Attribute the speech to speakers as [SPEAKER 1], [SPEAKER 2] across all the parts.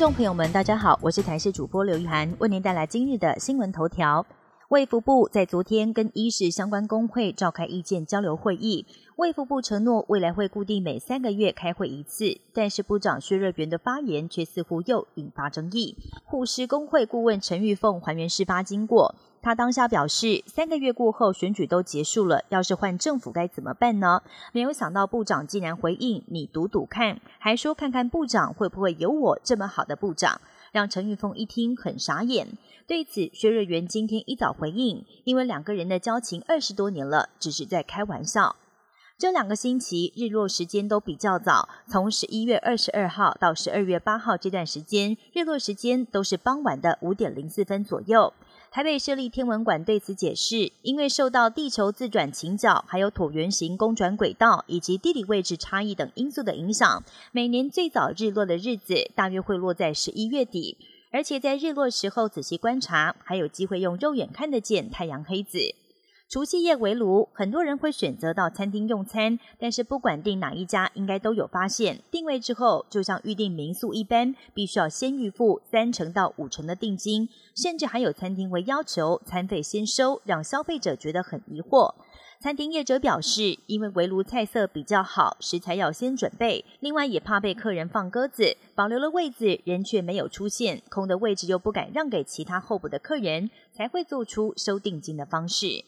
[SPEAKER 1] 众朋友们，大家好，我是台视主播刘玉涵，为您带来今日的新闻头条。卫福部在昨天跟医事相关工会召开意见交流会议，卫福部承诺未来会固定每三个月开会一次，但是部长薛瑞元的发言却似乎又引发争议。护士工会顾问陈玉凤还原事发经过，他当下表示，三个月过后选举都结束了，要是换政府该怎么办呢？没有想到部长竟然回应：“你赌赌看”，还说看看部长会不会有我这么好的部长。让陈玉凤一听很傻眼。对此，薛瑞元今天一早回应，因为两个人的交情二十多年了，只是在开玩笑。这两个星期日落时间都比较早，从十一月二十二号到十二月八号这段时间，日落时间都是傍晚的五点零四分左右。台北设立天文馆对此解释，因为受到地球自转倾角、还有椭圆形公转轨道以及地理位置差异等因素的影响，每年最早日落的日子大约会落在十一月底，而且在日落时候仔细观察，还有机会用肉眼看得见太阳黑子。除夕夜围炉，很多人会选择到餐厅用餐，但是不管订哪一家，应该都有发现，定位之后就像预订民宿一般，必须要先预付三成到五成的定金，甚至还有餐厅会要求餐费先收，让消费者觉得很疑惑。餐厅业者表示，因为围炉菜色比较好，食材要先准备，另外也怕被客人放鸽子，保留了位子，人却没有出现，空的位置又不敢让给其他候补的客人，才会做出收定金的方式。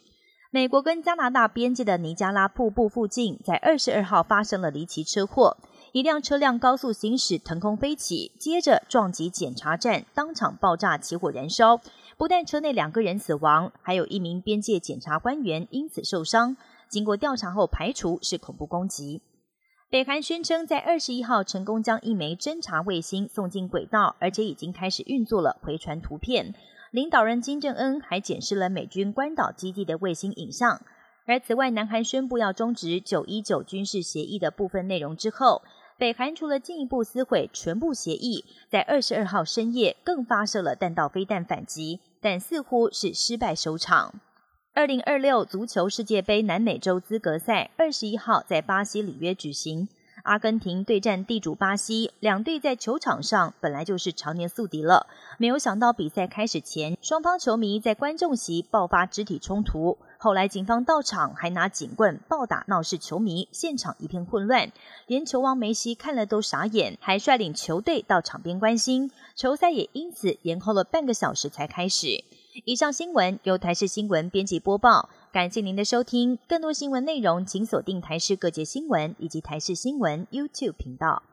[SPEAKER 1] 美国跟加拿大边界的尼加拉瀑布附近，在二十二号发生了离奇车祸，一辆车辆高速行驶，腾空飞起，接着撞击检查站，当场爆炸，起火燃烧。不但车内两个人死亡，还有一名边界检查官员因此受伤。经过调查后，排除是恐怖攻击。北韩宣称在二十一号成功将一枚侦察卫星送进轨道，而且已经开始运作了回传图片。领导人金正恩还检视了美军关岛基地的卫星影像。而此外，南韩宣布要终止九一九军事协议的部分内容之后，北韩除了进一步撕毁全部协议，在二十二号深夜更发射了弹道飞弹反击，但似乎是失败收场。二零二六足球世界杯南美洲资格赛二十一号在巴西里约举行。阿根廷对战地主巴西，两队在球场上本来就是常年宿敌了。没有想到比赛开始前，双方球迷在观众席爆发肢体冲突。后来警方到场，还拿警棍暴打闹事球迷，现场一片混乱。连球王梅西看了都傻眼，还率领球队到场边关心。球赛也因此延后了半个小时才开始。以上新闻由台视新闻编辑播报。感谢您的收听，更多新闻内容请锁定台视各界新闻以及台视新闻 YouTube 频道。